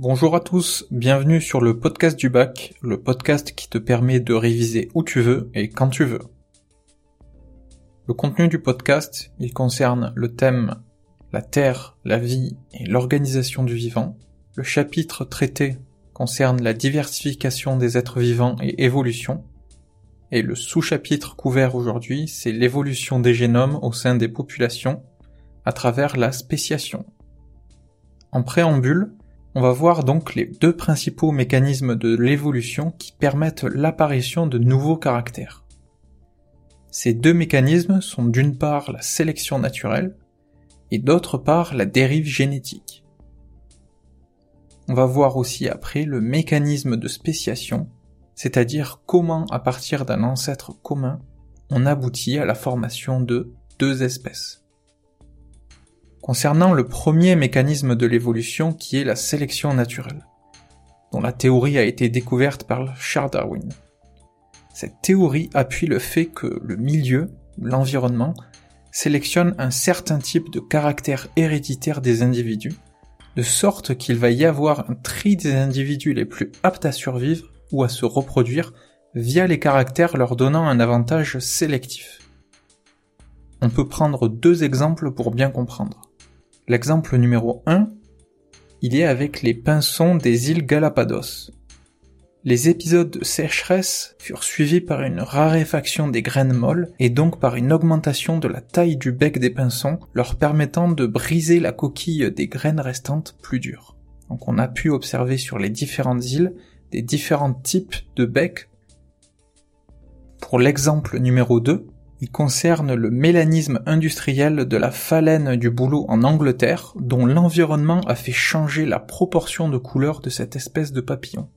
Bonjour à tous, bienvenue sur le podcast du bac, le podcast qui te permet de réviser où tu veux et quand tu veux. Le contenu du podcast, il concerne le thème la Terre, la vie et l'organisation du vivant. Le chapitre traité concerne la diversification des êtres vivants et évolution. Et le sous-chapitre couvert aujourd'hui, c'est l'évolution des génomes au sein des populations à travers la spéciation. En préambule, on va voir donc les deux principaux mécanismes de l'évolution qui permettent l'apparition de nouveaux caractères. Ces deux mécanismes sont d'une part la sélection naturelle et d'autre part la dérive génétique. On va voir aussi après le mécanisme de spéciation, c'est-à-dire comment à partir d'un ancêtre commun on aboutit à la formation de deux espèces. Concernant le premier mécanisme de l'évolution qui est la sélection naturelle, dont la théorie a été découverte par Charles Darwin. Cette théorie appuie le fait que le milieu, l'environnement, sélectionne un certain type de caractère héréditaire des individus, de sorte qu'il va y avoir un tri des individus les plus aptes à survivre ou à se reproduire via les caractères leur donnant un avantage sélectif. On peut prendre deux exemples pour bien comprendre. L'exemple numéro 1, il est avec les pinsons des îles Galapados. Les épisodes de sécheresse furent suivis par une raréfaction des graines molles et donc par une augmentation de la taille du bec des pinsons, leur permettant de briser la coquille des graines restantes plus dures. Donc on a pu observer sur les différentes îles des différents types de becs. Pour l'exemple numéro 2, il concerne le mélanisme industriel de la phalène du bouleau en Angleterre, dont l'environnement a fait changer la proportion de couleur de cette espèce de papillon.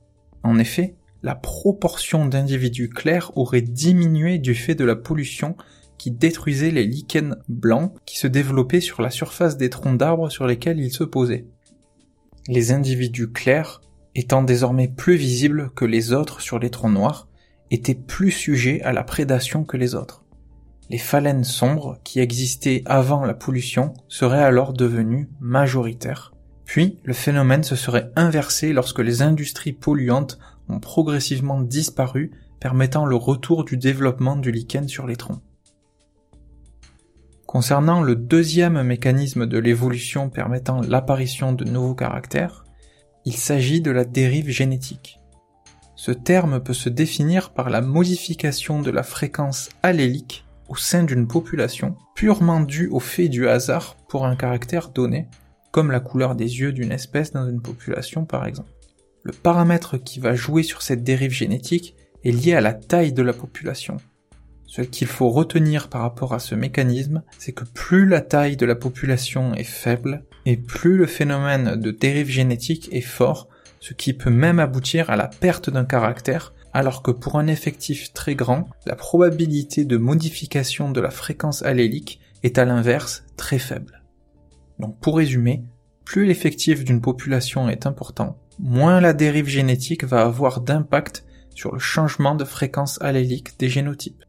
En effet, la proportion d'individus clairs aurait diminué du fait de la pollution qui détruisait les lichens blancs qui se développaient sur la surface des troncs d'arbres sur lesquels ils se posaient. Les individus clairs, étant désormais plus visibles que les autres sur les troncs noirs, étaient plus sujets à la prédation que les autres. Les phalènes sombres qui existaient avant la pollution seraient alors devenues majoritaires puis, le phénomène se serait inversé lorsque les industries polluantes ont progressivement disparu, permettant le retour du développement du lichen sur les troncs. Concernant le deuxième mécanisme de l'évolution permettant l'apparition de nouveaux caractères, il s'agit de la dérive génétique. Ce terme peut se définir par la modification de la fréquence allélique au sein d'une population, purement due au fait du hasard pour un caractère donné, comme la couleur des yeux d'une espèce dans une population par exemple. Le paramètre qui va jouer sur cette dérive génétique est lié à la taille de la population. Ce qu'il faut retenir par rapport à ce mécanisme, c'est que plus la taille de la population est faible, et plus le phénomène de dérive génétique est fort, ce qui peut même aboutir à la perte d'un caractère, alors que pour un effectif très grand, la probabilité de modification de la fréquence allélique est à l'inverse très faible. Donc pour résumer, plus l'effectif d'une population est important, moins la dérive génétique va avoir d'impact sur le changement de fréquence allélique des génotypes.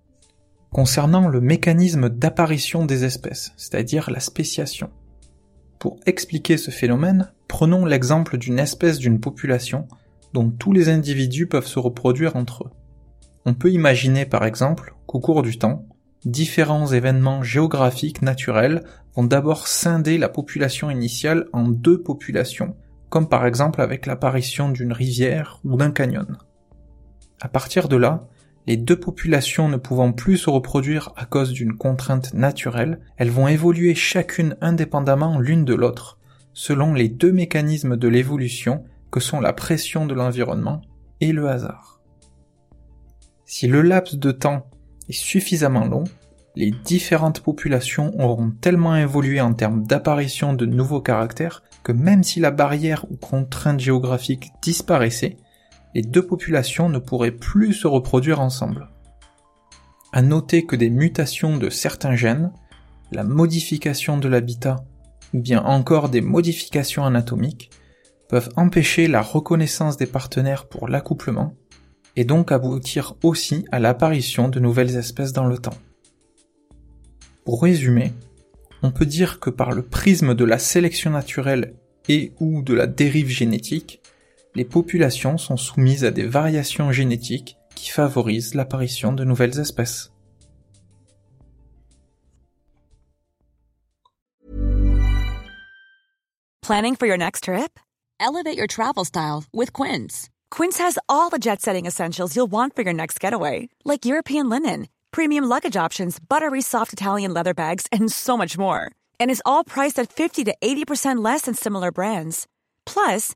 Concernant le mécanisme d'apparition des espèces, c'est-à-dire la spéciation. Pour expliquer ce phénomène, prenons l'exemple d'une espèce d'une population dont tous les individus peuvent se reproduire entre eux. On peut imaginer par exemple qu'au cours du temps, différents événements géographiques naturels vont d'abord scinder la population initiale en deux populations, comme par exemple avec l'apparition d'une rivière ou d'un canyon. À partir de là, les deux populations ne pouvant plus se reproduire à cause d'une contrainte naturelle, elles vont évoluer chacune indépendamment l'une de l'autre, selon les deux mécanismes de l'évolution que sont la pression de l'environnement et le hasard. Si le laps de temps est suffisamment long, les différentes populations auront tellement évolué en termes d'apparition de nouveaux caractères que même si la barrière ou contrainte géographique disparaissait, les deux populations ne pourraient plus se reproduire ensemble. À noter que des mutations de certains gènes, la modification de l'habitat ou bien encore des modifications anatomiques peuvent empêcher la reconnaissance des partenaires pour l'accouplement et donc aboutir aussi à l'apparition de nouvelles espèces dans le temps. Pour résumer, on peut dire que par le prisme de la sélection naturelle et ou de la dérive génétique, les populations sont soumises à des variations génétiques qui favorisent l'apparition de nouvelles espèces. Planning for your next trip? Elevate your travel style with Quince. Quince has all the jet setting essentials you'll want for your next getaway, like European linen, premium luggage options, buttery soft Italian leather bags, and so much more. And is all priced at 50 to 80% less than similar brands. Plus,